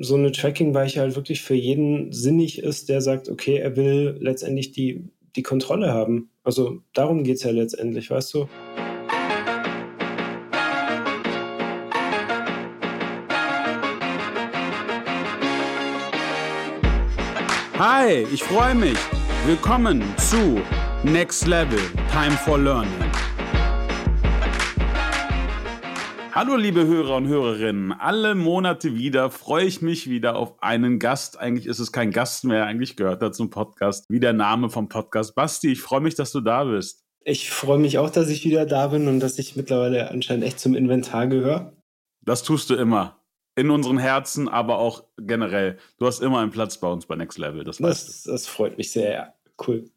so eine Tracking-Weiche halt wirklich für jeden sinnig ist, der sagt, okay, er will letztendlich die, die Kontrolle haben. Also darum geht es ja letztendlich, weißt du? Hi, ich freue mich. Willkommen zu Next Level Time for Learning. Hallo liebe Hörer und Hörerinnen, alle Monate wieder freue ich mich wieder auf einen Gast. Eigentlich ist es kein Gast mehr, eigentlich gehört er zum Podcast, wie der Name vom Podcast. Basti, ich freue mich, dass du da bist. Ich freue mich auch, dass ich wieder da bin und dass ich mittlerweile anscheinend echt zum Inventar gehöre. Das tust du immer in unseren Herzen, aber auch generell. Du hast immer einen Platz bei uns bei Next Level. Das, das, das freut mich sehr, ja. Cool.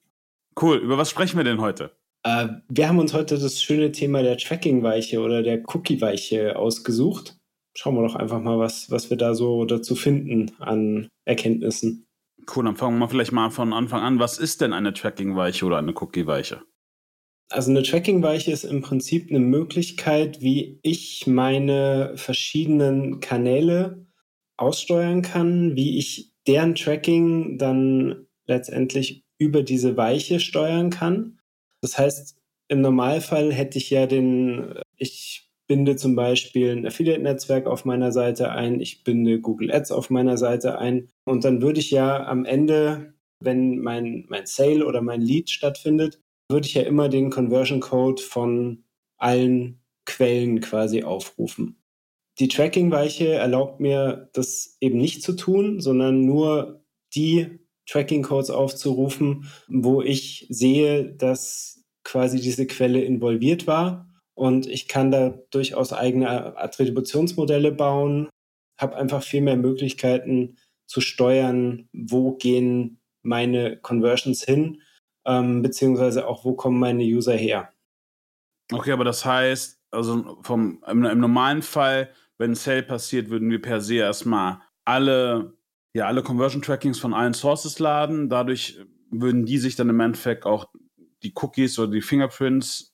Cool. Über was sprechen wir denn heute? Äh, wir haben uns heute das schöne Thema der Tracking-Weiche oder der Cookie-Weiche ausgesucht. Schauen wir doch einfach mal, was, was wir da so dazu finden an Erkenntnissen. Cool, dann fangen wir vielleicht mal von Anfang an. Was ist denn eine Tracking-Weiche oder eine Cookie-Weiche? Also eine Tracking-Weiche ist im Prinzip eine Möglichkeit, wie ich meine verschiedenen Kanäle aussteuern kann, wie ich deren Tracking dann letztendlich über diese Weiche steuern kann. Das heißt, im Normalfall hätte ich ja den, ich binde zum Beispiel ein Affiliate-Netzwerk auf meiner Seite ein, ich binde Google Ads auf meiner Seite ein und dann würde ich ja am Ende, wenn mein, mein Sale oder mein Lead stattfindet, würde ich ja immer den Conversion Code von allen Quellen quasi aufrufen. Die Tracking-Weiche erlaubt mir, das eben nicht zu tun, sondern nur die Tracking-Codes aufzurufen, wo ich sehe, dass quasi diese Quelle involviert war. Und ich kann da durchaus eigene Attributionsmodelle bauen, habe einfach viel mehr Möglichkeiten zu steuern, wo gehen meine Conversions hin ähm, beziehungsweise auch, wo kommen meine User her. Okay, aber das heißt, also vom, im, im normalen Fall, wenn ein Sale passiert, würden wir per se erstmal alle, ja, alle Conversion-Trackings von allen Sources laden. Dadurch würden die sich dann im Endeffekt auch die Cookies oder die Fingerprints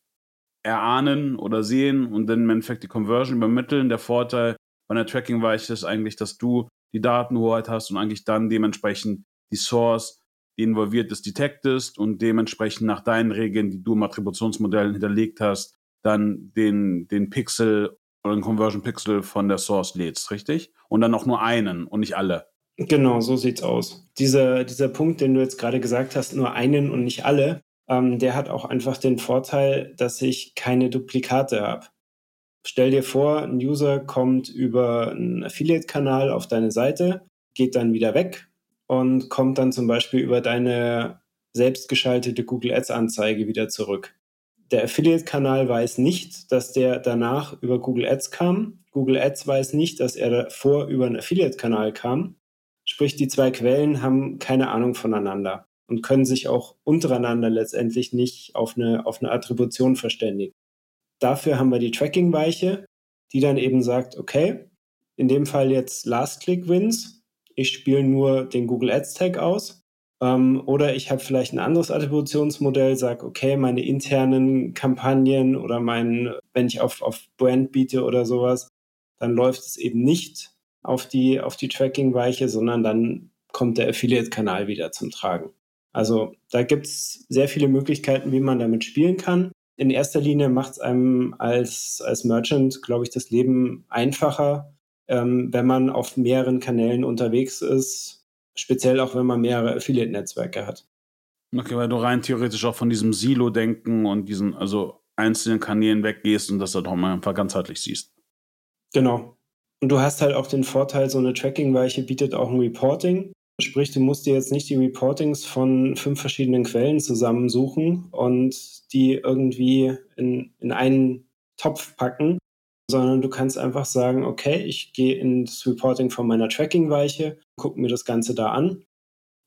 erahnen oder sehen und dann im Endeffekt die Conversion übermitteln. Der Vorteil bei einer Tracking-Weiche ist eigentlich, dass du die Datenhoheit hast und eigentlich dann dementsprechend die Source die involviert ist, detectest und dementsprechend nach deinen Regeln, die du im Attributionsmodell hinterlegt hast, dann den, den Pixel oder den Conversion Pixel von der Source lädst, richtig? Und dann auch nur einen und nicht alle. Genau, so sieht's aus. Dieser, dieser Punkt, den du jetzt gerade gesagt hast, nur einen und nicht alle, ähm, der hat auch einfach den Vorteil, dass ich keine Duplikate habe. Stell dir vor, ein User kommt über einen Affiliate-Kanal auf deine Seite, geht dann wieder weg, und kommt dann zum Beispiel über deine selbstgeschaltete Google Ads Anzeige wieder zurück. Der Affiliate-Kanal weiß nicht, dass der danach über Google Ads kam. Google Ads weiß nicht, dass er davor über einen Affiliate-Kanal kam. Sprich, die zwei Quellen haben keine Ahnung voneinander und können sich auch untereinander letztendlich nicht auf eine, auf eine Attribution verständigen. Dafür haben wir die Tracking-Weiche, die dann eben sagt, okay, in dem Fall jetzt Last-Click-Wins, ich spiele nur den Google Ads Tag aus. Ähm, oder ich habe vielleicht ein anderes Attributionsmodell, sage, okay, meine internen Kampagnen oder mein, wenn ich auf, auf Brand biete oder sowas, dann läuft es eben nicht auf die, auf die Tracking-Weiche, sondern dann kommt der Affiliate-Kanal wieder zum Tragen. Also da gibt es sehr viele Möglichkeiten, wie man damit spielen kann. In erster Linie macht es einem als, als Merchant, glaube ich, das Leben einfacher, ähm, wenn man auf mehreren Kanälen unterwegs ist, speziell auch wenn man mehrere Affiliate-Netzwerke hat. Okay, weil du rein theoretisch auch von diesem Silo-Denken und diesen also einzelnen Kanälen weggehst und das dann auch mal einfach ganzheitlich siehst. Genau. Und du hast halt auch den Vorteil, so eine Tracking-Weiche bietet auch ein Reporting. Sprich, du musst dir jetzt nicht die Reportings von fünf verschiedenen Quellen zusammensuchen und die irgendwie in, in einen Topf packen, sondern du kannst einfach sagen, okay, ich gehe ins Reporting von meiner Tracking-Weiche, gucke mir das Ganze da an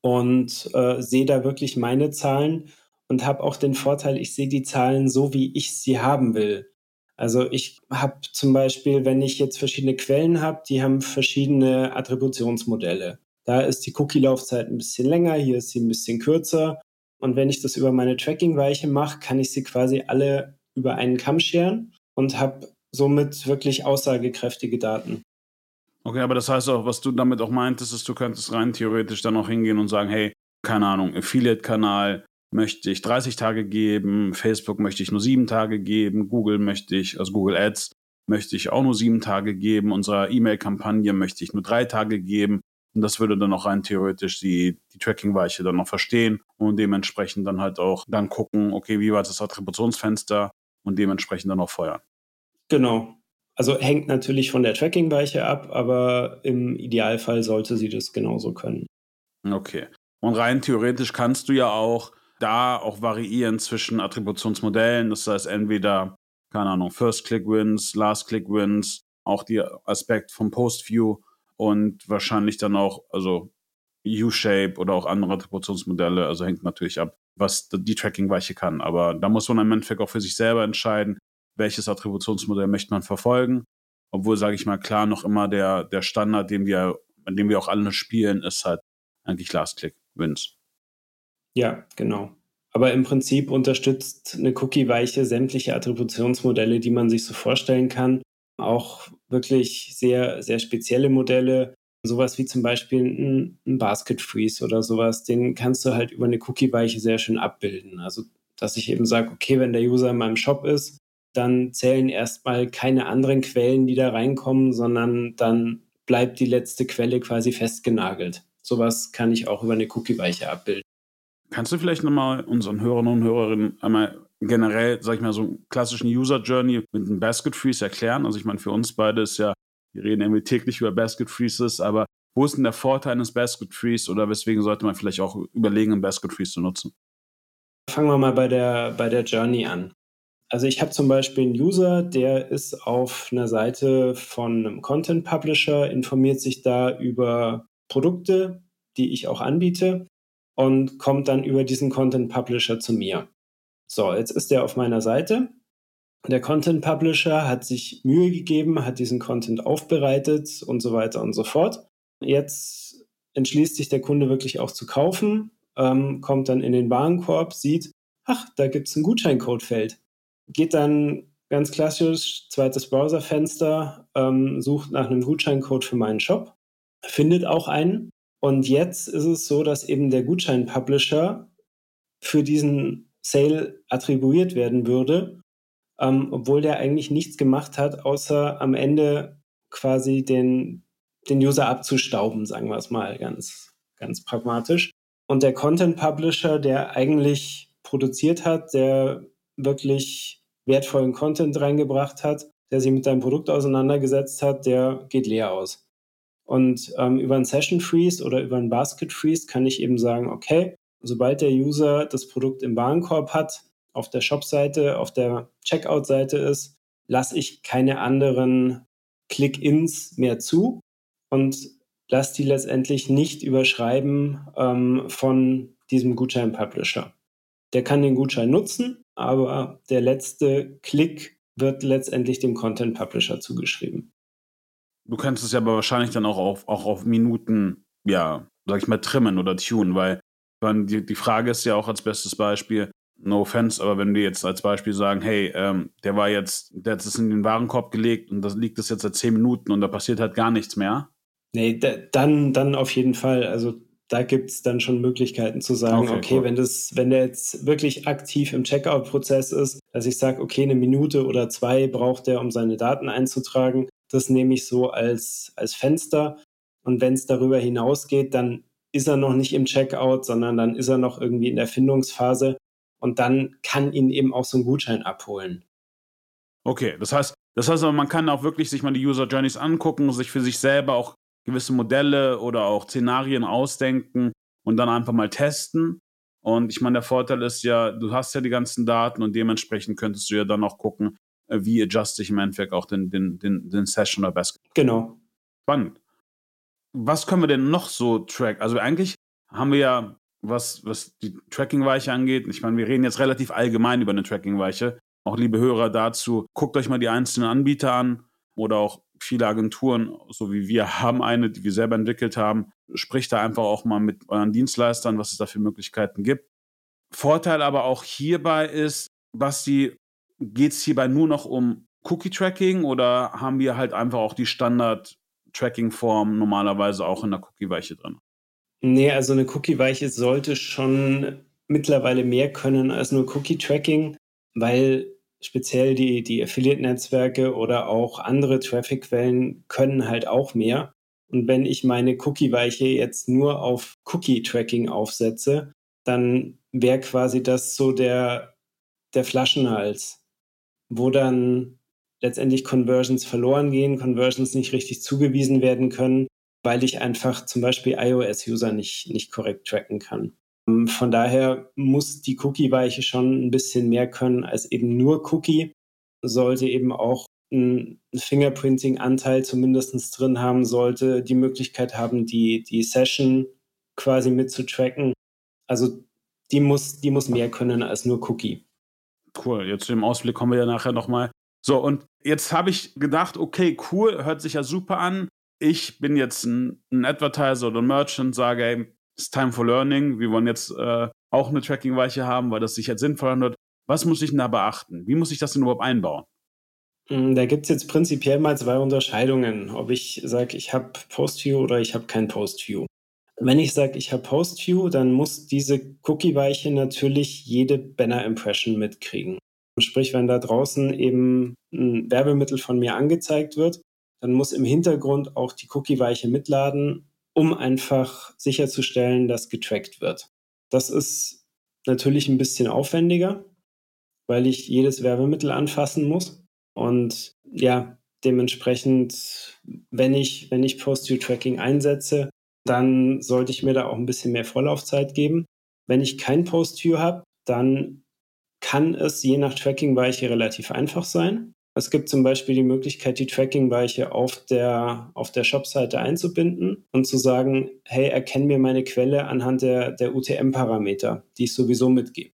und äh, sehe da wirklich meine Zahlen und habe auch den Vorteil, ich sehe die Zahlen so, wie ich sie haben will. Also ich habe zum Beispiel, wenn ich jetzt verschiedene Quellen habe, die haben verschiedene Attributionsmodelle. Da ist die Cookie-Laufzeit ein bisschen länger, hier ist sie ein bisschen kürzer. Und wenn ich das über meine Tracking-Weiche mache, kann ich sie quasi alle über einen Kamm scheren und habe somit wirklich aussagekräftige Daten. Okay, aber das heißt auch, was du damit auch meintest, ist, du könntest rein theoretisch dann auch hingehen und sagen, hey, keine Ahnung, Affiliate-Kanal möchte ich 30 Tage geben, Facebook möchte ich nur sieben Tage geben, Google möchte ich, also Google Ads möchte ich auch nur sieben Tage geben, unserer E-Mail-Kampagne möchte ich nur drei Tage geben. Und das würde dann auch rein theoretisch die, die Tracking-Weiche dann noch verstehen und dementsprechend dann halt auch dann gucken, okay, wie war das Attributionsfenster und dementsprechend dann auch feuern. Genau. Also hängt natürlich von der Tracking-Weiche ab, aber im Idealfall sollte sie das genauso können. Okay. Und rein theoretisch kannst du ja auch da auch variieren zwischen Attributionsmodellen. Das heißt, entweder, keine Ahnung, First-Click-Wins, Last-Click-Wins, auch der Aspekt vom Post-View und wahrscheinlich dann auch, also U-Shape oder auch andere Attributionsmodelle. Also hängt natürlich ab, was die Tracking-Weiche kann. Aber da muss man im Endeffekt auch für sich selber entscheiden, welches Attributionsmodell möchte man verfolgen. Obwohl, sage ich mal, klar, noch immer der, der Standard, den wir, an dem wir auch alle spielen, ist halt eigentlich Last-Click-Wins. Ja, genau. Aber im Prinzip unterstützt eine Cookie-Weiche sämtliche Attributionsmodelle, die man sich so vorstellen kann. Auch wirklich sehr, sehr spezielle Modelle. Sowas wie zum Beispiel ein, ein Basket Freeze oder sowas, den kannst du halt über eine Cookie-Weiche sehr schön abbilden. Also, dass ich eben sage, okay, wenn der User in meinem Shop ist, dann zählen erstmal keine anderen Quellen, die da reinkommen, sondern dann bleibt die letzte Quelle quasi festgenagelt. Sowas kann ich auch über eine Cookie-Weiche abbilden. Kannst du vielleicht nochmal unseren Hörern und Hörerinnen einmal generell, sag ich mal, so einen klassischen User Journey mit einem Basket Freeze erklären? Also ich meine, für uns beide ist ja, wir reden irgendwie täglich über Basket Freezes, aber wo ist denn der Vorteil eines Basket Freeze oder weswegen sollte man vielleicht auch überlegen, einen Basket Freeze zu nutzen? Fangen wir mal bei der, bei der Journey an. Also ich habe zum Beispiel einen User, der ist auf einer Seite von einem Content Publisher, informiert sich da über Produkte, die ich auch anbiete und kommt dann über diesen Content Publisher zu mir. So, jetzt ist er auf meiner Seite. Der Content Publisher hat sich Mühe gegeben, hat diesen Content aufbereitet und so weiter und so fort. Jetzt entschließt sich der Kunde wirklich auch zu kaufen, ähm, kommt dann in den Warenkorb, sieht, ach, da gibt es ein Gutscheincodefeld. Geht dann ganz klassisch, zweites Browserfenster, ähm, sucht nach einem Gutscheincode für meinen Shop, findet auch einen und jetzt ist es so, dass eben der Gutschein-Publisher für diesen Sale attribuiert werden würde, ähm, obwohl der eigentlich nichts gemacht hat, außer am Ende quasi den, den User abzustauben, sagen wir es mal ganz, ganz pragmatisch. Und der Content Publisher, der eigentlich produziert hat, der wirklich wertvollen Content reingebracht hat, der sich mit deinem Produkt auseinandergesetzt hat, der geht leer aus. Und ähm, über einen Session Freeze oder über einen Basket Freeze kann ich eben sagen, okay, sobald der User das Produkt im Warenkorb hat, auf der Shop-Seite, auf der Checkout-Seite ist, lasse ich keine anderen Click-ins mehr zu und lasse die letztendlich nicht überschreiben ähm, von diesem Gutschein-Publisher. Der kann den Gutschein nutzen, aber der letzte Klick wird letztendlich dem Content-Publisher zugeschrieben. Du kannst es ja aber wahrscheinlich dann auch auf, auch auf Minuten, ja, sag ich mal, trimmen oder tunen, weil die, die Frage ist ja auch als bestes Beispiel, no offense, aber wenn wir jetzt als Beispiel sagen, hey, ähm, der war jetzt, der hat es in den Warenkorb gelegt und das liegt es jetzt seit zehn Minuten und da passiert halt gar nichts mehr. Nee, dann, dann auf jeden Fall. Also da gibt es dann schon Möglichkeiten zu sagen, okay, okay cool. wenn das, wenn der jetzt wirklich aktiv im Checkout-Prozess ist, dass ich sage, okay, eine Minute oder zwei braucht er, um seine Daten einzutragen, das nehme ich so als, als Fenster. Und wenn es darüber hinausgeht, dann ist er noch nicht im Checkout, sondern dann ist er noch irgendwie in der Findungsphase und dann kann ihn eben auch so ein Gutschein abholen. Okay, das heißt, das heißt aber, man kann auch wirklich sich mal die User Journeys angucken, sich für sich selber auch gewisse Modelle oder auch Szenarien ausdenken und dann einfach mal testen. Und ich meine, der Vorteil ist ja, du hast ja die ganzen Daten und dementsprechend könntest du ja dann auch gucken, äh, wie adjuste ich im Endeffekt auch den, den, den, den Session oder Basket. Genau. Spannend. Was können wir denn noch so tracken? Also eigentlich haben wir ja, was, was die Tracking-Weiche angeht, ich meine, wir reden jetzt relativ allgemein über eine Tracking-Weiche. Auch liebe Hörer dazu, guckt euch mal die einzelnen Anbieter an oder auch viele Agenturen, so wie wir, haben eine, die wir selber entwickelt haben. Spricht da einfach auch mal mit euren Dienstleistern, was es da für Möglichkeiten gibt. Vorteil aber auch hierbei ist, was die, geht es hierbei nur noch um Cookie-Tracking oder haben wir halt einfach auch die Standard Tracking-Form normalerweise auch in der Cookie-Weiche drin? Nee, also eine Cookie-Weiche sollte schon mittlerweile mehr können als nur Cookie-Tracking, weil speziell die, die Affiliate-Netzwerke oder auch andere Traffic-Quellen können halt auch mehr. Und wenn ich meine Cookie-Weiche jetzt nur auf Cookie-Tracking aufsetze, dann wäre quasi das so der, der Flaschenhals, wo dann letztendlich Conversions verloren gehen, Conversions nicht richtig zugewiesen werden können, weil ich einfach zum Beispiel iOS-User nicht, nicht korrekt tracken kann. Ähm, von daher muss die Cookie-Weiche schon ein bisschen mehr können als eben nur Cookie, sollte eben auch ein Fingerprinting-Anteil zumindest drin haben, sollte die Möglichkeit haben, die, die Session quasi mitzutracken. Also die muss, die muss mehr können als nur Cookie. Cool, jetzt zu dem Ausblick kommen wir ja nachher nochmal. So, und jetzt habe ich gedacht, okay, cool, hört sich ja super an. Ich bin jetzt ein, ein Advertiser oder ein Merchant, sage, ey, it's time for learning. Wir wollen jetzt äh, auch eine Tracking-Weiche haben, weil das sich jetzt sinnvoll anhört. Was muss ich denn da beachten? Wie muss ich das denn überhaupt einbauen? Hm, da gibt es jetzt prinzipiell mal zwei Unterscheidungen, ob ich sage, ich habe Post-View oder ich habe kein Post-View. Wenn ich sage, ich habe Post-View, dann muss diese Cookie-Weiche natürlich jede Banner-Impression mitkriegen. Sprich, wenn da draußen eben ein Werbemittel von mir angezeigt wird, dann muss im Hintergrund auch die Cookie-Weiche mitladen, um einfach sicherzustellen, dass getrackt wird. Das ist natürlich ein bisschen aufwendiger, weil ich jedes Werbemittel anfassen muss. Und ja, dementsprechend, wenn ich, wenn ich Post-View-Tracking einsetze, dann sollte ich mir da auch ein bisschen mehr Vorlaufzeit geben. Wenn ich kein Post-View habe, dann kann es je nach Tracking-Weiche relativ einfach sein. Es gibt zum Beispiel die Möglichkeit, die Tracking-Weiche auf der, auf der Shop-Seite einzubinden und zu sagen, hey, erkenn mir meine Quelle anhand der, der UTM-Parameter, die ich sowieso mitgebe.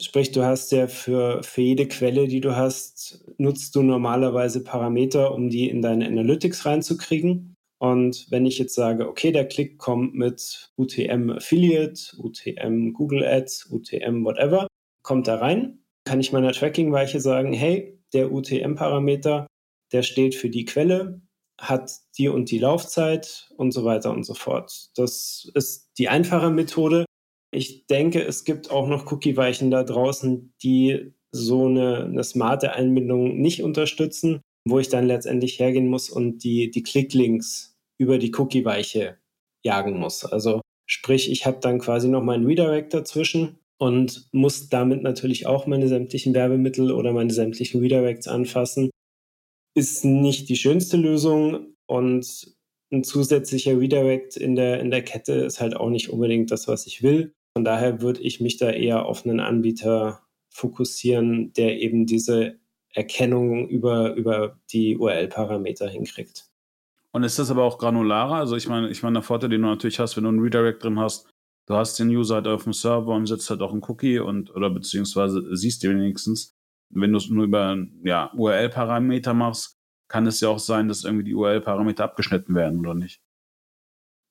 Sprich, du hast ja für, für jede Quelle, die du hast, nutzt du normalerweise Parameter, um die in deine Analytics reinzukriegen. Und wenn ich jetzt sage, okay, der Klick kommt mit UTM Affiliate, UTM Google Ads, UTM whatever, kommt da rein, kann ich meiner Tracking-Weiche sagen, hey, der UTM-Parameter, der steht für die Quelle, hat die und die Laufzeit und so weiter und so fort. Das ist die einfache Methode. Ich denke, es gibt auch noch Cookie-Weichen da draußen, die so eine, eine smarte Einbindung nicht unterstützen, wo ich dann letztendlich hergehen muss und die, die Klicklinks über die Cookie-Weiche jagen muss. Also sprich, ich habe dann quasi noch meinen Redirect dazwischen und muss damit natürlich auch meine sämtlichen Werbemittel oder meine sämtlichen Redirects anfassen. Ist nicht die schönste Lösung und ein zusätzlicher Redirect in der, in der Kette ist halt auch nicht unbedingt das, was ich will. Von daher würde ich mich da eher auf einen Anbieter fokussieren, der eben diese Erkennung über, über die URL-Parameter hinkriegt. Und ist das aber auch granularer? Also ich meine, ich meine, der Vorteil, den du natürlich hast, wenn du einen Redirect drin hast, du hast den User halt auf dem Server und setzt halt auch einen Cookie und oder beziehungsweise siehst du wenigstens, wenn du es nur über ja, URL-Parameter machst, kann es ja auch sein, dass irgendwie die URL-Parameter abgeschnitten werden oder nicht.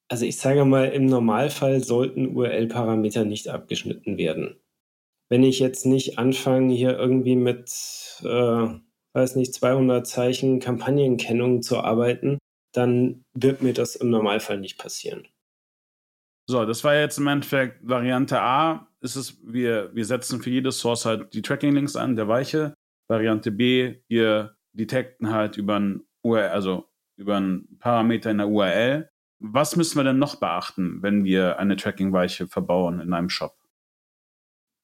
Also ich sage mal, im Normalfall sollten URL-Parameter nicht abgeschnitten werden. Wenn ich jetzt nicht anfange, hier irgendwie mit, äh, weiß nicht, 200 Zeichen Kampagnenkennung zu arbeiten, dann wird mir das im Normalfall nicht passieren. So, das war jetzt im Endeffekt Variante A. Ist es, wir, wir setzen für jede Source halt die Tracking-Links an, der Weiche. Variante B, wir detekten halt über ein URL, also über einen Parameter in der URL. Was müssen wir denn noch beachten, wenn wir eine Tracking-Weiche verbauen in einem Shop?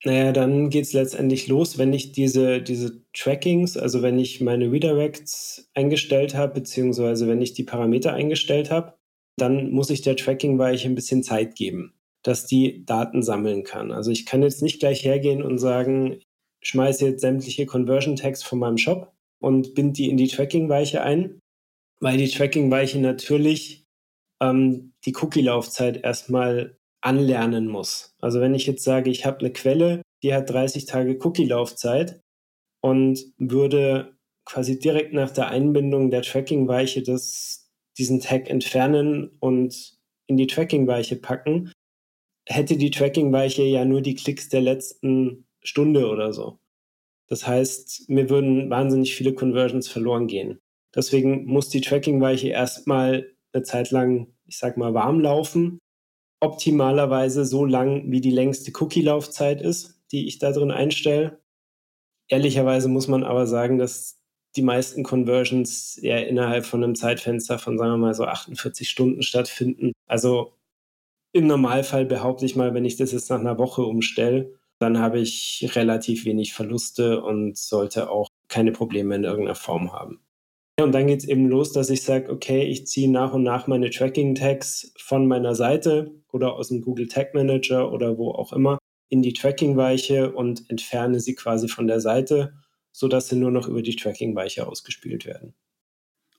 Naja, dann geht es letztendlich los, wenn ich diese, diese Trackings, also wenn ich meine Redirects eingestellt habe, beziehungsweise wenn ich die Parameter eingestellt habe, dann muss ich der Tracking-Weiche ein bisschen Zeit geben, dass die Daten sammeln kann. Also ich kann jetzt nicht gleich hergehen und sagen, schmeiße jetzt sämtliche Conversion-Tags von meinem Shop und bind die in die Tracking-Weiche ein, weil die Tracking-Weiche natürlich ähm, die Cookie-Laufzeit erstmal anlernen muss. Also wenn ich jetzt sage, ich habe eine Quelle, die hat 30 Tage Cookie-Laufzeit und würde quasi direkt nach der Einbindung der Tracking-Weiche das diesen Tag entfernen und in die Tracking-Weiche packen, hätte die Tracking-Weiche ja nur die Klicks der letzten Stunde oder so. Das heißt, mir würden wahnsinnig viele Conversions verloren gehen. Deswegen muss die Tracking-Weiche erstmal eine Zeit lang, ich sag mal, warm laufen. Optimalerweise so lang, wie die längste Cookie-Laufzeit ist, die ich da drin einstelle. Ehrlicherweise muss man aber sagen, dass die meisten Conversions eher innerhalb von einem Zeitfenster von, sagen wir mal, so 48 Stunden stattfinden. Also im Normalfall behaupte ich mal, wenn ich das jetzt nach einer Woche umstelle, dann habe ich relativ wenig Verluste und sollte auch keine Probleme in irgendeiner Form haben. Und dann geht es eben los, dass ich sage, okay, ich ziehe nach und nach meine Tracking-Tags von meiner Seite oder aus dem Google Tag Manager oder wo auch immer in die Tracking-Weiche und entferne sie quasi von der Seite, sodass sie nur noch über die Tracking-Weiche ausgespielt werden.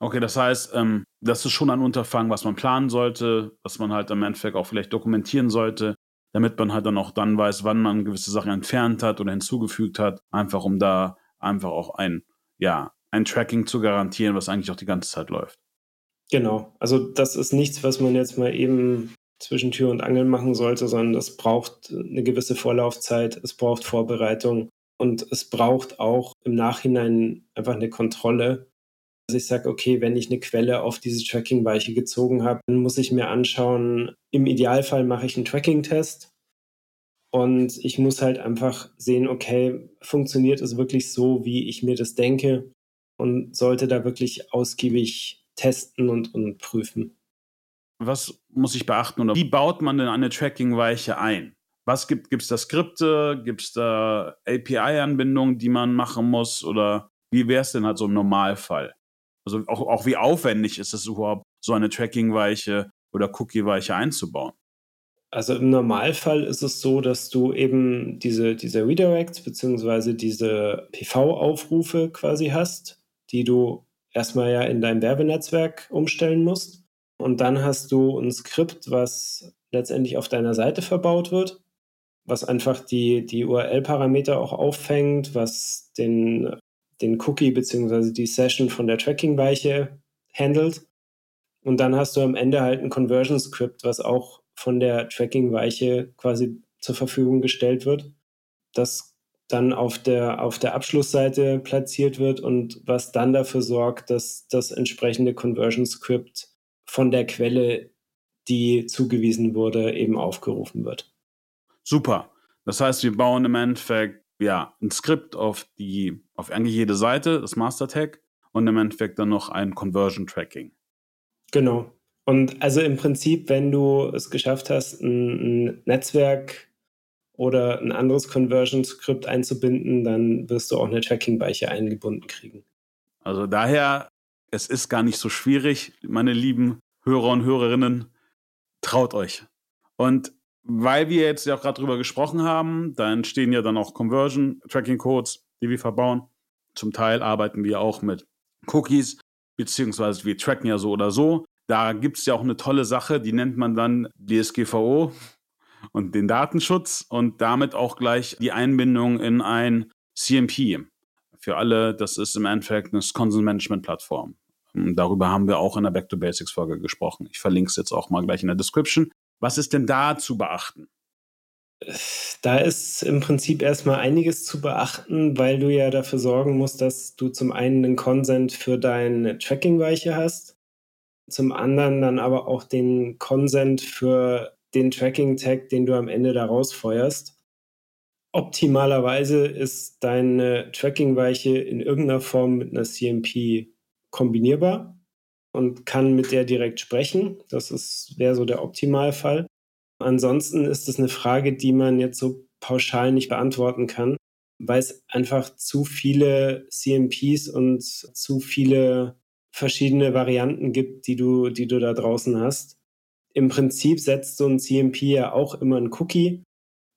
Okay, das heißt, ähm, das ist schon ein Unterfangen, was man planen sollte, was man halt im Endeffekt auch vielleicht dokumentieren sollte, damit man halt dann auch dann weiß, wann man gewisse Sachen entfernt hat oder hinzugefügt hat, einfach um da einfach auch ein, ja, ein Tracking zu garantieren, was eigentlich auch die ganze Zeit läuft. Genau, also das ist nichts, was man jetzt mal eben zwischen Tür und Angel machen sollte, sondern das braucht eine gewisse Vorlaufzeit, es braucht Vorbereitung und es braucht auch im Nachhinein einfach eine Kontrolle. Also ich sage, okay, wenn ich eine Quelle auf diese Tracking-Weiche gezogen habe, dann muss ich mir anschauen, im Idealfall mache ich einen Tracking-Test und ich muss halt einfach sehen, okay, funktioniert es wirklich so, wie ich mir das denke und sollte da wirklich ausgiebig testen und, und prüfen. Was muss ich beachten oder wie baut man denn eine Tracking-Weiche ein? Was gibt es da Skripte? Gibt es da API-Anbindungen, die man machen muss? Oder wie wäre es denn halt so im Normalfall? Also auch, auch wie aufwendig ist es überhaupt, so eine Tracking-Weiche oder Cookie-Weiche einzubauen? Also im Normalfall ist es so, dass du eben diese, diese Redirects bzw. diese PV-Aufrufe quasi hast, die du erstmal ja in dein Werbenetzwerk umstellen musst. Und dann hast du ein Skript, was letztendlich auf deiner Seite verbaut wird, was einfach die, die URL-Parameter auch auffängt, was den, den Cookie bzw. die Session von der Tracking-Weiche handelt. Und dann hast du am Ende halt ein Conversion-Script, was auch von der Tracking-Weiche quasi zur Verfügung gestellt wird, das dann auf der, auf der Abschlussseite platziert wird und was dann dafür sorgt, dass das entsprechende Conversion-Script von der Quelle, die zugewiesen wurde, eben aufgerufen wird. Super. Das heißt, wir bauen im Endeffekt ja, ein Skript auf die, auf eigentlich jede Seite, das Master Tag, und im Endeffekt dann noch ein Conversion Tracking. Genau. Und also im Prinzip, wenn du es geschafft hast, ein, ein Netzwerk oder ein anderes Conversion-Skript einzubinden, dann wirst du auch eine Tracking-Weiche eingebunden kriegen. Also daher es ist gar nicht so schwierig, meine lieben Hörer und Hörerinnen. Traut euch. Und weil wir jetzt ja auch gerade drüber gesprochen haben, da entstehen ja dann auch Conversion-Tracking-Codes, die wir verbauen. Zum Teil arbeiten wir auch mit Cookies, beziehungsweise wir tracken ja so oder so. Da gibt es ja auch eine tolle Sache, die nennt man dann DSGVO und den Datenschutz und damit auch gleich die Einbindung in ein CMP für alle, das ist im Endeffekt eine Consent Management Plattform. Darüber haben wir auch in der Back to Basics Folge gesprochen. Ich verlinke es jetzt auch mal gleich in der Description. Was ist denn da zu beachten? Da ist im Prinzip erstmal einiges zu beachten, weil du ja dafür sorgen musst, dass du zum einen einen Consent für deine Tracking-Weiche hast, zum anderen dann aber auch den Consent für den Tracking-Tag, den du am Ende daraus feuerst. Optimalerweise ist deine Tracking-Weiche in irgendeiner Form mit einer CMP kombinierbar und kann mit der direkt sprechen. Das wäre so der Optimalfall. Ansonsten ist es eine Frage, die man jetzt so pauschal nicht beantworten kann, weil es einfach zu viele CMPs und zu viele verschiedene Varianten gibt, die du, die du da draußen hast. Im Prinzip setzt so ein CMP ja auch immer einen Cookie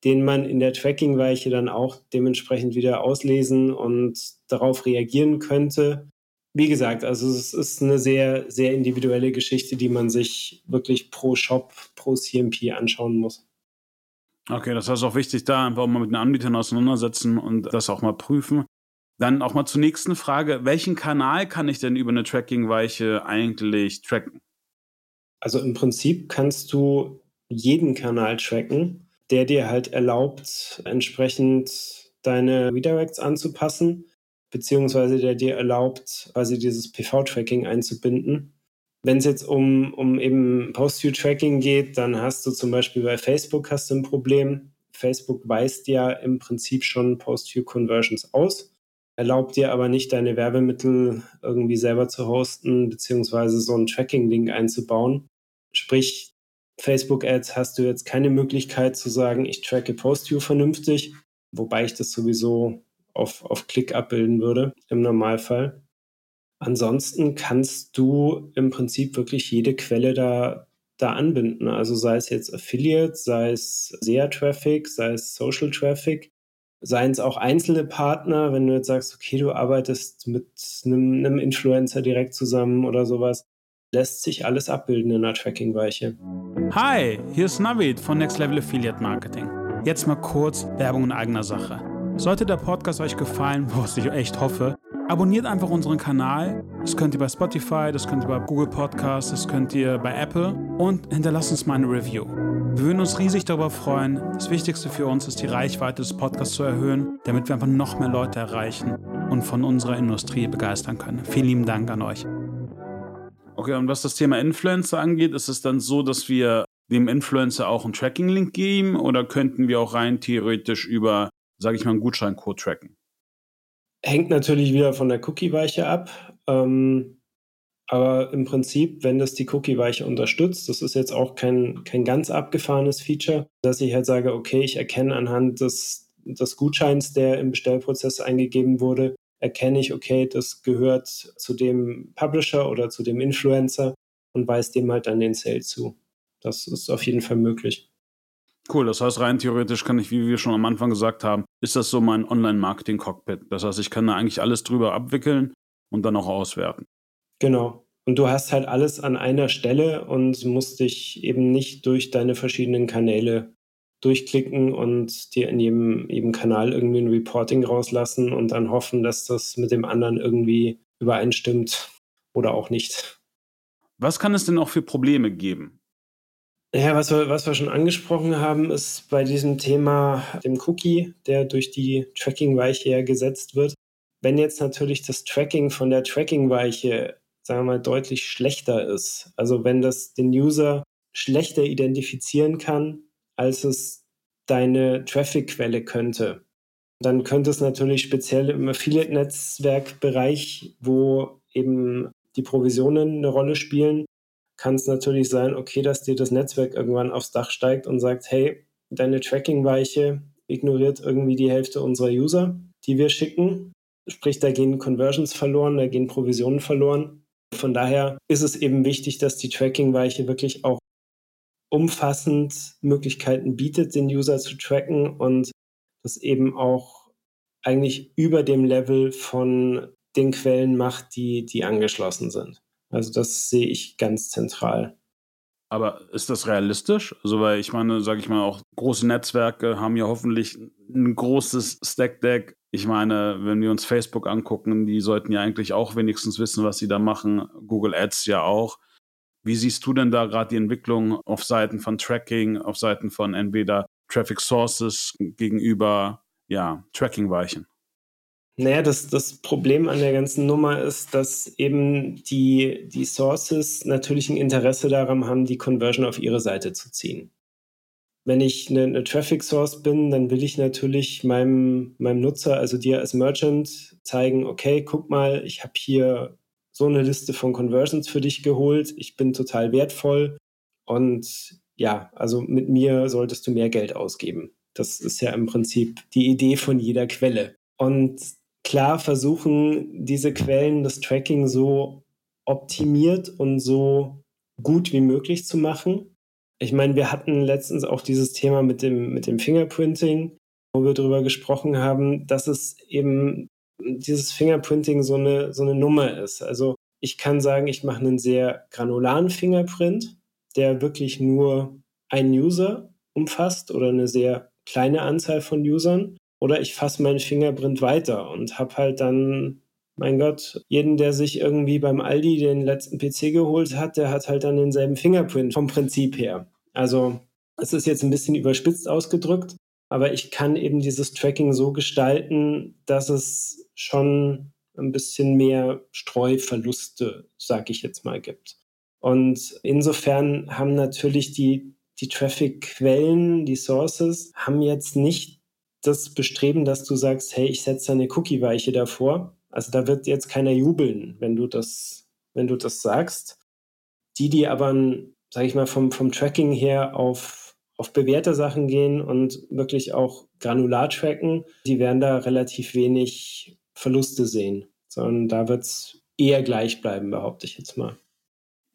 den man in der Tracking-Weiche dann auch dementsprechend wieder auslesen und darauf reagieren könnte. Wie gesagt, also es ist eine sehr, sehr individuelle Geschichte, die man sich wirklich pro Shop, pro CMP anschauen muss. Okay, das heißt auch wichtig, da einfach mal mit den Anbietern auseinandersetzen und das auch mal prüfen. Dann auch mal zur nächsten Frage. Welchen Kanal kann ich denn über eine Tracking-Weiche eigentlich tracken? Also im Prinzip kannst du jeden Kanal tracken der dir halt erlaubt, entsprechend deine Redirects anzupassen. Beziehungsweise der dir erlaubt, quasi dieses PV-Tracking einzubinden. Wenn es jetzt um, um eben Post-View-Tracking geht, dann hast du zum Beispiel bei Facebook hast du ein Problem. Facebook weist ja im Prinzip schon Post-View-Conversions aus, erlaubt dir aber nicht, deine Werbemittel irgendwie selber zu hosten, beziehungsweise so einen Tracking-Link einzubauen. Sprich, Facebook-Ads hast du jetzt keine Möglichkeit zu sagen, ich tracke Post-View vernünftig, wobei ich das sowieso auf, auf Klick abbilden würde im Normalfall. Ansonsten kannst du im Prinzip wirklich jede Quelle da, da anbinden. Also sei es jetzt Affiliate, sei es SEA-Traffic, sei es Social Traffic, seien es auch einzelne Partner, wenn du jetzt sagst, okay, du arbeitest mit einem, einem Influencer direkt zusammen oder sowas, lässt sich alles abbilden in einer Tracking-Weiche. Hi, hier ist Navid von Next Level Affiliate Marketing. Jetzt mal kurz Werbung in eigener Sache. Sollte der Podcast euch gefallen, was ich echt hoffe, Abonniert einfach unseren Kanal. Das könnt ihr bei Spotify, das könnt ihr bei Google Podcasts, das könnt ihr bei Apple und hinterlasst uns mal eine Review. Wir würden uns riesig darüber freuen. Das Wichtigste für uns ist, die Reichweite des Podcasts zu erhöhen, damit wir einfach noch mehr Leute erreichen und von unserer Industrie begeistern können. Vielen lieben Dank an euch. Okay, und was das Thema Influencer angeht, ist es dann so, dass wir dem Influencer auch einen Tracking-Link geben oder könnten wir auch rein theoretisch über, sage ich mal, einen Gutscheincode tracken? Hängt natürlich wieder von der Cookie-Weiche ab. Ähm, aber im Prinzip, wenn das die Cookie-Weiche unterstützt, das ist jetzt auch kein, kein ganz abgefahrenes Feature, dass ich halt sage, okay, ich erkenne anhand des, des Gutscheins, der im Bestellprozess eingegeben wurde, erkenne ich, okay, das gehört zu dem Publisher oder zu dem Influencer und weise dem halt dann den Sale zu. Das ist auf jeden Fall möglich. Cool, das heißt, rein theoretisch kann ich, wie wir schon am Anfang gesagt haben, ist das so mein Online-Marketing-Cockpit. Das heißt, ich kann da eigentlich alles drüber abwickeln und dann auch auswerten. Genau. Und du hast halt alles an einer Stelle und musst dich eben nicht durch deine verschiedenen Kanäle durchklicken und dir in jedem, jedem Kanal irgendwie ein Reporting rauslassen und dann hoffen, dass das mit dem anderen irgendwie übereinstimmt oder auch nicht. Was kann es denn auch für Probleme geben? Ja, was wir, was wir schon angesprochen haben, ist bei diesem Thema dem Cookie, der durch die Tracking-Weiche ja gesetzt wird. Wenn jetzt natürlich das Tracking von der Tracking-Weiche, sagen wir mal, deutlich schlechter ist, also wenn das den User schlechter identifizieren kann, als es deine Traffic-Quelle könnte, dann könnte es natürlich speziell im Affiliate-Netzwerk-Bereich, wo eben die Provisionen eine Rolle spielen, kann es natürlich sein, okay, dass dir das Netzwerk irgendwann aufs Dach steigt und sagt, hey, deine Tracking-Weiche ignoriert irgendwie die Hälfte unserer User, die wir schicken. Sprich, da gehen Conversions verloren, da gehen Provisionen verloren. Von daher ist es eben wichtig, dass die Tracking-Weiche wirklich auch umfassend Möglichkeiten bietet, den User zu tracken und das eben auch eigentlich über dem Level von den Quellen macht, die, die angeschlossen sind. Also das sehe ich ganz zentral. Aber ist das realistisch? Also, weil ich meine, sage ich mal, auch große Netzwerke haben ja hoffentlich ein großes Stack-Deck. Ich meine, wenn wir uns Facebook angucken, die sollten ja eigentlich auch wenigstens wissen, was sie da machen. Google Ads ja auch. Wie siehst du denn da gerade die Entwicklung auf Seiten von Tracking, auf Seiten von entweder Traffic Sources gegenüber ja, Tracking-Weichen? Naja, das, das Problem an der ganzen Nummer ist, dass eben die, die Sources natürlich ein Interesse daran haben, die Conversion auf ihre Seite zu ziehen. Wenn ich eine, eine Traffic Source bin, dann will ich natürlich meinem, meinem Nutzer, also dir als Merchant, zeigen, okay, guck mal, ich habe hier so eine Liste von Conversions für dich geholt, ich bin total wertvoll und ja, also mit mir solltest du mehr Geld ausgeben. Das ist ja im Prinzip die Idee von jeder Quelle. Und klar versuchen, diese Quellen das Tracking so optimiert und so gut wie möglich zu machen. Ich meine, wir hatten letztens auch dieses Thema mit dem, mit dem Fingerprinting, wo wir darüber gesprochen haben, dass es eben dieses Fingerprinting so eine, so eine Nummer ist. Also ich kann sagen, ich mache einen sehr granularen Fingerprint, der wirklich nur einen User umfasst oder eine sehr kleine Anzahl von Usern. Oder ich fasse meinen Fingerprint weiter und habe halt dann, mein Gott, jeden, der sich irgendwie beim Aldi den letzten PC geholt hat, der hat halt dann denselben Fingerprint vom Prinzip her. Also es ist jetzt ein bisschen überspitzt ausgedrückt, aber ich kann eben dieses Tracking so gestalten, dass es schon ein bisschen mehr Streuverluste, sage ich jetzt mal, gibt. Und insofern haben natürlich die, die Traffic-Quellen, die Sources, haben jetzt nicht das Bestreben, dass du sagst, hey, ich setze eine Cookie-Weiche davor. Also da wird jetzt keiner jubeln, wenn du das, wenn du das sagst. Die, die aber, sage ich mal, vom, vom Tracking her auf, auf bewährte Sachen gehen und wirklich auch granular tracken, die werden da relativ wenig Verluste sehen, sondern da wird es eher gleich bleiben, behaupte ich jetzt mal.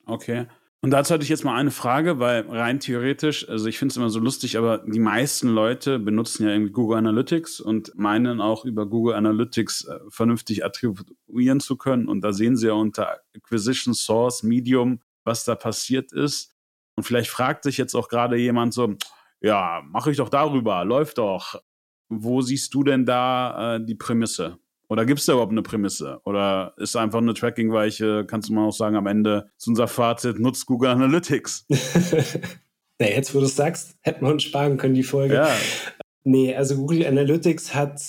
Okay. Und dazu hatte ich jetzt mal eine Frage, weil rein theoretisch, also ich finde es immer so lustig, aber die meisten Leute benutzen ja irgendwie Google Analytics und meinen auch über Google Analytics äh, vernünftig attribuieren zu können. Und da sehen sie ja unter Acquisition Source, Medium, was da passiert ist. Und vielleicht fragt sich jetzt auch gerade jemand so, ja, mache ich doch darüber, läuft doch. Wo siehst du denn da äh, die Prämisse? Oder gibt es da überhaupt eine Prämisse? Oder ist einfach eine Tracking-Weiche, kannst du mal auch sagen, am Ende ist unser Fazit, nutzt Google Analytics. Na, jetzt, wo du es sagst, hätten wir uns sparen können, die Folge. Ja. Nee, also Google Analytics hat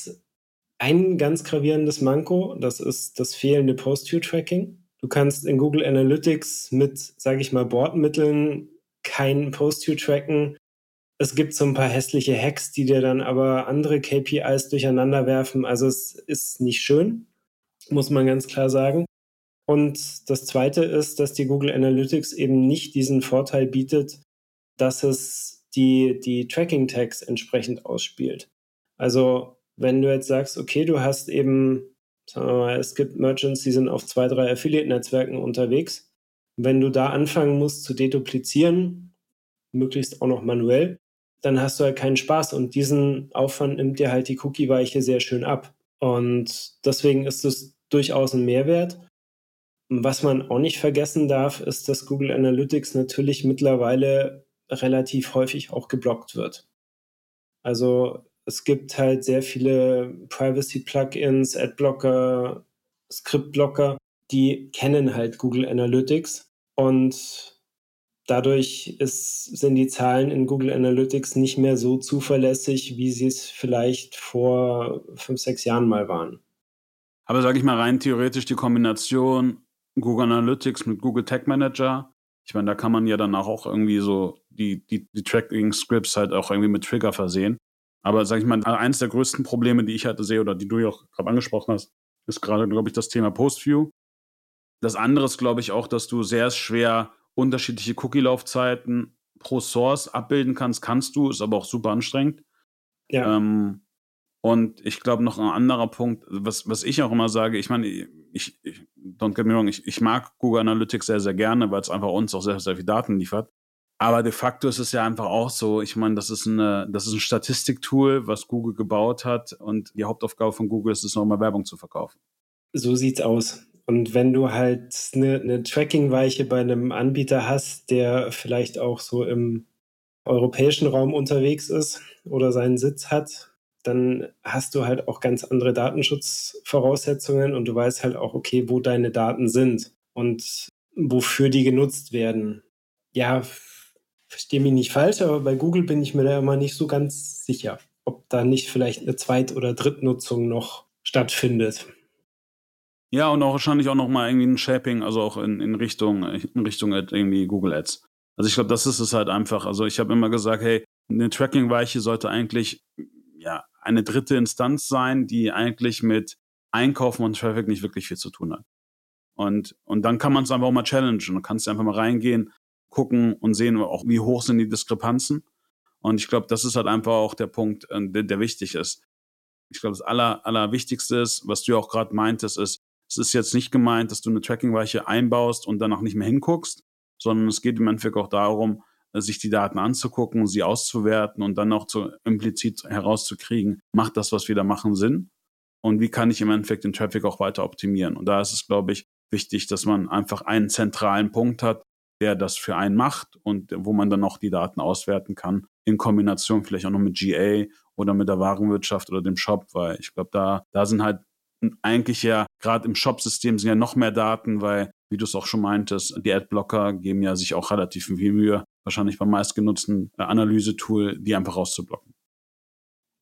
ein ganz gravierendes Manko, das ist das fehlende Post-View-Tracking. Du kannst in Google Analytics mit, sage ich mal, Bordmitteln kein Post-View tracken, es gibt so ein paar hässliche Hacks, die dir dann aber andere KPIs durcheinander werfen. Also es ist nicht schön, muss man ganz klar sagen. Und das Zweite ist, dass die Google Analytics eben nicht diesen Vorteil bietet, dass es die, die Tracking-Tags entsprechend ausspielt. Also wenn du jetzt sagst, okay, du hast eben, sagen wir mal, es gibt Merchants, die sind auf zwei, drei Affiliate-Netzwerken unterwegs. Wenn du da anfangen musst zu deduplizieren, möglichst auch noch manuell, dann hast du halt keinen Spaß und diesen Aufwand nimmt dir halt die Cookie-Weiche sehr schön ab. Und deswegen ist es durchaus ein Mehrwert. Was man auch nicht vergessen darf, ist, dass Google Analytics natürlich mittlerweile relativ häufig auch geblockt wird. Also es gibt halt sehr viele Privacy-Plugins, Adblocker, Script-Blocker, die kennen halt Google Analytics und dadurch ist, sind die Zahlen in Google Analytics nicht mehr so zuverlässig, wie sie es vielleicht vor fünf, sechs Jahren mal waren. Aber sage ich mal rein theoretisch die Kombination Google Analytics mit Google Tag Manager. Ich meine, da kann man ja dann auch irgendwie so die, die, die Tracking-Scripts halt auch irgendwie mit Trigger versehen. Aber sage ich mal, eines der größten Probleme, die ich halt sehe oder die du ja auch gerade angesprochen hast, ist gerade, glaube ich, das Thema Postview. Das andere ist, glaube ich, auch, dass du sehr schwer unterschiedliche Cookie-Laufzeiten pro Source abbilden kannst, kannst du, ist aber auch super anstrengend. Ja. Ähm, und ich glaube, noch ein anderer Punkt, was, was ich auch immer sage, ich meine, ich, ich, don't get me wrong, ich, ich mag Google Analytics sehr, sehr gerne, weil es einfach uns auch sehr, sehr viel Daten liefert. Aber de facto ist es ja einfach auch so, ich meine, das ist, eine, das ist ein Statistiktool, was Google gebaut hat und die Hauptaufgabe von Google ist es, nochmal Werbung zu verkaufen. So sieht's aus. Und wenn du halt eine, eine Tracking-Weiche bei einem Anbieter hast, der vielleicht auch so im europäischen Raum unterwegs ist oder seinen Sitz hat, dann hast du halt auch ganz andere Datenschutzvoraussetzungen und du weißt halt auch, okay, wo deine Daten sind und wofür die genutzt werden. Ja, verstehe mich nicht falsch, aber bei Google bin ich mir da immer nicht so ganz sicher, ob da nicht vielleicht eine Zweit- oder Drittnutzung noch stattfindet. Ja, und auch wahrscheinlich auch nochmal irgendwie ein Shaping, also auch in, in Richtung, in Richtung irgendwie Google Ads. Also ich glaube, das ist es halt einfach. Also ich habe immer gesagt, hey, eine Tracking-Weiche sollte eigentlich ja eine dritte Instanz sein, die eigentlich mit Einkaufen und Traffic nicht wirklich viel zu tun hat. Und, und dann kann man es einfach mal challengen. Du kannst einfach mal reingehen, gucken und sehen auch, wie hoch sind die Diskrepanzen. Und ich glaube, das ist halt einfach auch der Punkt, äh, der, der wichtig ist. Ich glaube, das Aller, Allerwichtigste ist, was du ja auch gerade meintest, ist, es ist jetzt nicht gemeint, dass du eine Tracking-Weiche einbaust und danach nicht mehr hinguckst, sondern es geht im Endeffekt auch darum, äh, sich die Daten anzugucken, sie auszuwerten und dann auch zu, implizit herauszukriegen, macht das, was wir da machen, Sinn? Und wie kann ich im Endeffekt den Traffic auch weiter optimieren? Und da ist es, glaube ich, wichtig, dass man einfach einen zentralen Punkt hat, der das für einen macht und wo man dann auch die Daten auswerten kann, in Kombination vielleicht auch noch mit GA oder mit der Warenwirtschaft oder dem Shop, weil ich glaube, da, da sind halt eigentlich ja gerade im Shop-System sind ja noch mehr Daten, weil, wie du es auch schon meintest, die Adblocker geben ja sich auch relativ viel Mühe, wahrscheinlich beim meistgenutzten äh, Analysetool, die einfach rauszublocken.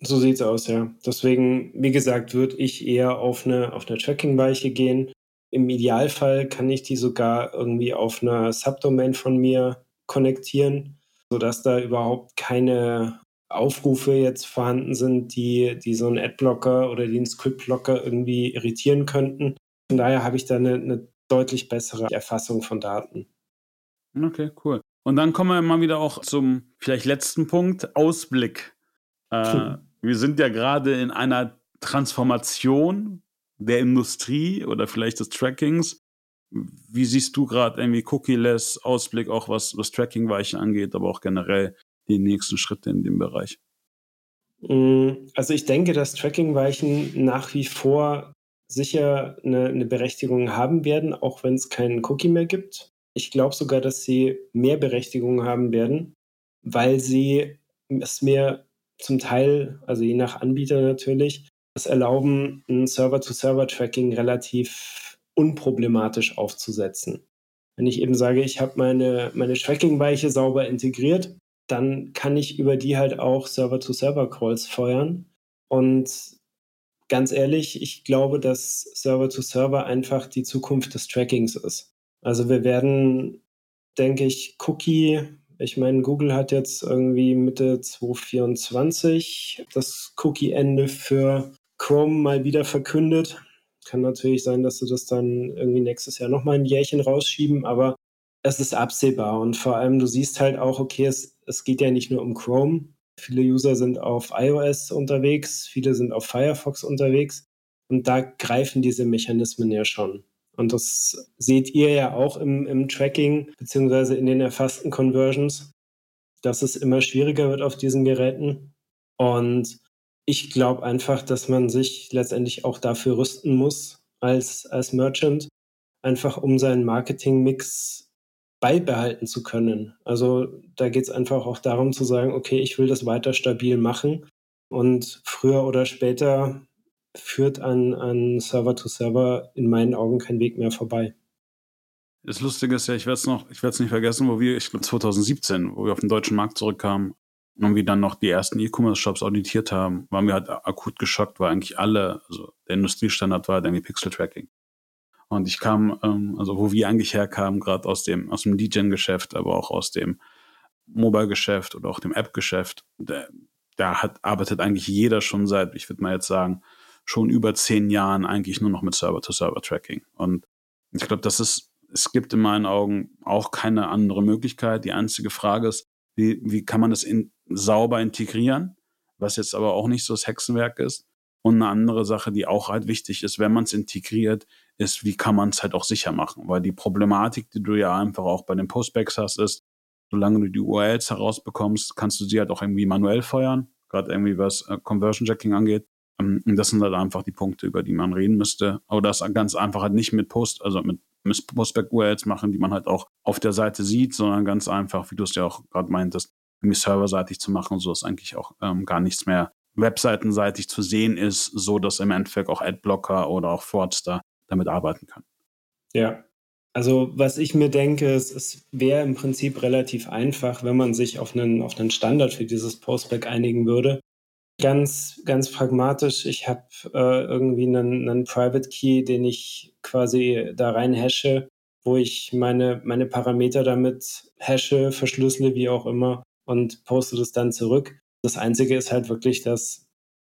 So sieht's aus, ja. Deswegen, wie gesagt, würde ich eher auf eine, auf eine Tracking-Weiche gehen. Im Idealfall kann ich die sogar irgendwie auf einer Subdomain von mir konnektieren, sodass da überhaupt keine Aufrufe jetzt vorhanden sind, die, die so einen Adblocker oder den Scriptblocker irgendwie irritieren könnten. Von daher habe ich da eine, eine deutlich bessere Erfassung von Daten. Okay, cool. Und dann kommen wir mal wieder auch zum vielleicht letzten Punkt, Ausblick. Äh. Wir sind ja gerade in einer Transformation der Industrie oder vielleicht des Trackings. Wie siehst du gerade irgendwie Cookie-less Ausblick, auch was, was Tracking-Weiche angeht, aber auch generell die nächsten Schritte in dem Bereich? Mm, also ich denke, dass Tracking-Weichen nach wie vor sicher eine, eine Berechtigung haben werden, auch wenn es keinen Cookie mehr gibt. Ich glaube sogar, dass sie mehr Berechtigung haben werden, weil sie es mir zum Teil, also je nach Anbieter natürlich, es erlauben, ein Server-to-Server-Tracking relativ unproblematisch aufzusetzen. Wenn ich eben sage, ich habe meine, meine Tracking-Weiche sauber integriert, dann kann ich über die halt auch Server-to-Server-Calls feuern. Und ganz ehrlich, ich glaube, dass Server-to-Server -Server einfach die Zukunft des Trackings ist. Also wir werden, denke ich, Cookie, ich meine, Google hat jetzt irgendwie Mitte 2024 das Cookie-Ende für Chrome mal wieder verkündet. Kann natürlich sein, dass sie das dann irgendwie nächstes Jahr nochmal ein Jährchen rausschieben, aber es ist absehbar und vor allem du siehst halt auch, okay, es, es geht ja nicht nur um Chrome. Viele User sind auf iOS unterwegs, viele sind auf Firefox unterwegs und da greifen diese Mechanismen ja schon. Und das seht ihr ja auch im, im Tracking beziehungsweise in den erfassten Conversions, dass es immer schwieriger wird auf diesen Geräten. Und ich glaube einfach, dass man sich letztendlich auch dafür rüsten muss als, als Merchant, einfach um seinen Marketingmix beibehalten zu können. Also da geht es einfach auch darum zu sagen, okay, ich will das weiter stabil machen und früher oder später führt an, an Server-to-Server in meinen Augen kein Weg mehr vorbei. Das Lustige ist ja, ich werde es noch, ich werde es nicht vergessen, wo wir, ich glaube 2017, wo wir auf den deutschen Markt zurückkamen und wir dann noch die ersten E-Commerce-Shops auditiert haben, waren wir halt akut geschockt, weil eigentlich alle, also der Industriestandard war halt irgendwie Pixel-Tracking. Und ich kam, ähm, also wo wir eigentlich herkamen, gerade aus dem, aus dem DJing-Geschäft, aber auch aus dem Mobile-Geschäft oder auch dem App-Geschäft, da, da hat, arbeitet eigentlich jeder schon seit, ich würde mal jetzt sagen, schon über zehn Jahren eigentlich nur noch mit Server-to-Server-Tracking. Und ich glaube, das ist, es gibt in meinen Augen auch keine andere Möglichkeit. Die einzige Frage ist, wie, wie kann man das in, sauber integrieren, was jetzt aber auch nicht so das Hexenwerk ist. Und eine andere Sache, die auch halt wichtig ist, wenn man es integriert, ist, wie kann man es halt auch sicher machen? Weil die Problematik, die du ja einfach auch bei den Postbacks hast, ist, solange du die URLs herausbekommst, kannst du sie halt auch irgendwie manuell feuern, gerade irgendwie was äh, Conversion Jacking angeht. Ähm, und das sind halt einfach die Punkte, über die man reden müsste. Aber das ganz einfach halt nicht mit Post, also mit Postback-URLs machen, die man halt auch auf der Seite sieht, sondern ganz einfach, wie du es ja auch gerade meintest, irgendwie serverseitig zu machen, so ist eigentlich auch ähm, gar nichts mehr webseitenseitig zu sehen ist, so dass im Endeffekt auch Adblocker oder auch Fraudster damit arbeiten können. Ja, also was ich mir denke, es, es wäre im Prinzip relativ einfach, wenn man sich auf einen, auf einen Standard für dieses Postback einigen würde. Ganz, ganz pragmatisch, ich habe äh, irgendwie einen, einen Private Key, den ich quasi da rein hashe, wo ich meine, meine Parameter damit hashe, verschlüssele, wie auch immer und poste das dann zurück. Das Einzige ist halt wirklich, dass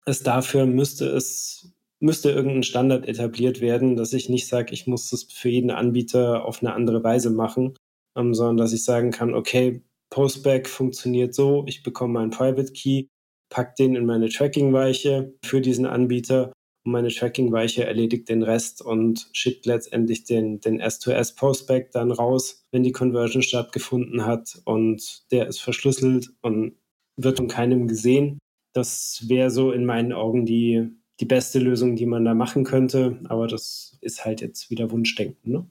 es dafür müsste es müsste irgendein Standard etabliert werden, dass ich nicht sage, ich muss das für jeden Anbieter auf eine andere Weise machen, ähm, sondern dass ich sagen kann, okay, Postback funktioniert so, ich bekomme meinen Private Key, pack den in meine Tracking-Weiche für diesen Anbieter und meine Tracking-Weiche erledigt den Rest und schickt letztendlich den, den S2S Postback dann raus, wenn die Conversion stattgefunden hat und der ist verschlüsselt und wird von keinem gesehen. Das wäre so in meinen Augen die, die beste Lösung, die man da machen könnte. Aber das ist halt jetzt wieder Wunschdenken. Ne?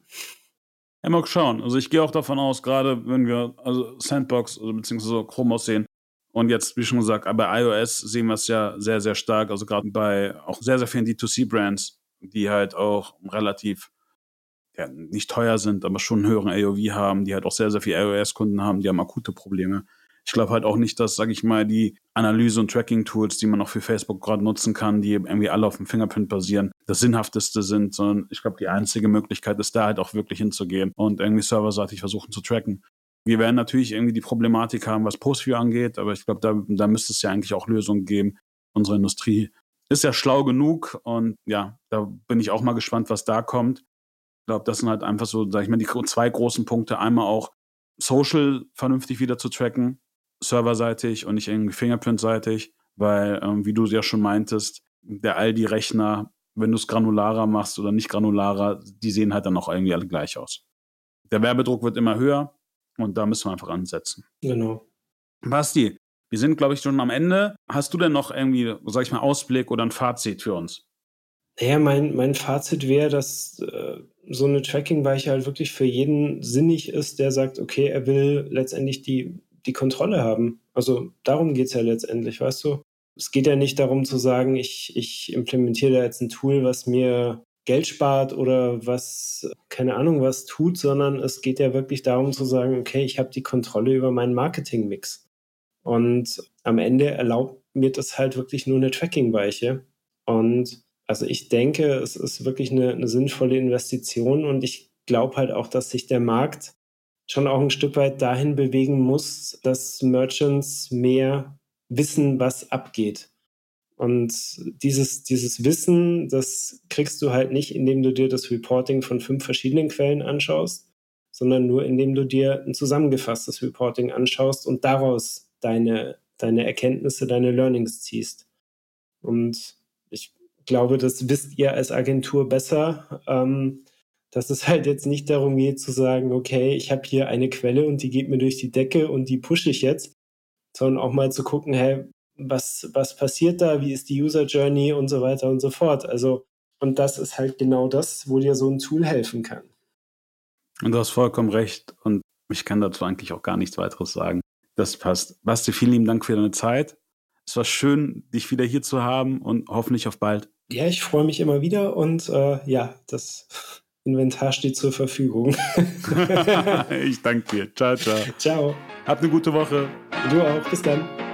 Ja, mal schauen. Also ich gehe auch davon aus, gerade wenn wir also Sandbox also beziehungsweise Chrome aussehen und jetzt, wie schon gesagt, bei iOS sehen wir es ja sehr, sehr stark. Also gerade bei auch sehr, sehr vielen D2C-Brands, die halt auch relativ ja, nicht teuer sind, aber schon einen höheren AOV haben, die halt auch sehr, sehr viele iOS-Kunden haben, die haben akute Probleme Ich glaube halt auch nicht, dass, sage ich mal, die Analyse- und Tracking-Tools, die man auch für Facebook gerade nutzen kann, die irgendwie alle auf dem Fingerprint basieren, das Sinnhafteste sind, sondern ich glaube, die einzige Möglichkeit ist da halt auch wirklich hinzugehen und irgendwie serverseitig versuchen zu tracken. Wir werden natürlich irgendwie die Problematik haben, was Postview angeht, aber ich glaube, da, da müsste es ja eigentlich auch Lösungen geben. Unsere Industrie ist ja schlau genug und ja, da bin ich auch mal gespannt, was da kommt. Ich glaube, das sind halt einfach so, sag ich mal, die zwei großen Punkte. Einmal auch Social vernünftig wieder zu tracken, serverseitig und nicht irgendwie fingerprintseitig, weil, ähm, wie du ja schon meintest, der Aldi-Rechner, wenn du es granularer machst oder nicht granularer, die sehen halt dann auch irgendwie alle gleich aus. Der Werbedruck wird immer höher und da müssen wir einfach ansetzen. Genau. Basti, wir sind, glaube ich, schon am Ende. Hast du denn noch irgendwie, sag ich mal, Ausblick oder ein Fazit für uns? Naja, mein, mein Fazit wäre, dass äh, so eine Tracking-Weiche halt wirklich für jeden sinnig ist, der sagt, okay, er will letztendlich die, die Kontrolle haben. Also darum geht es ja letztendlich, weißt du? Es geht ja nicht darum zu sagen, ich, ich implementiere da jetzt ein Tool, was mir Geld spart oder was, keine Ahnung, was tut, sondern es geht ja wirklich darum zu sagen, okay, ich habe die Kontrolle über meinen Marketing-Mix. Und am Ende erlaubt mir das halt wirklich nur eine Tracking-Weiche. Und also ich denke, es ist wirklich eine, eine sinnvolle Investition und ich glaube halt auch, dass sich der Markt schon auch ein Stück weit dahin bewegen muss, dass Merchants mehr wissen, was abgeht. Und dieses, dieses Wissen, das kriegst du halt nicht, indem du dir das Reporting von fünf verschiedenen Quellen anschaust, sondern nur indem du dir ein zusammengefasstes Reporting anschaust und daraus deine, deine Erkenntnisse, deine Learnings ziehst. Und ich glaube, das wisst ihr als Agentur besser, ähm, dass es halt jetzt nicht darum geht zu sagen, okay, ich habe hier eine Quelle und die geht mir durch die Decke und die pushe ich jetzt, sondern auch mal zu gucken, hey, was, was passiert da, wie ist die User Journey und so weiter und so fort. Also, und das ist halt genau das, wo dir so ein Tool helfen kann. Und du hast vollkommen recht und ich kann dazu eigentlich auch gar nichts weiteres sagen. Das passt. Basti, vielen lieben Dank für deine Zeit. Es war schön, dich wieder hier zu haben und hoffentlich auf bald. Ja, ich freue mich immer wieder und äh, ja, das Inventar steht zur Verfügung. ich danke dir. Ciao, ciao. Ciao. Habt eine gute Woche. Du auch. Bis dann.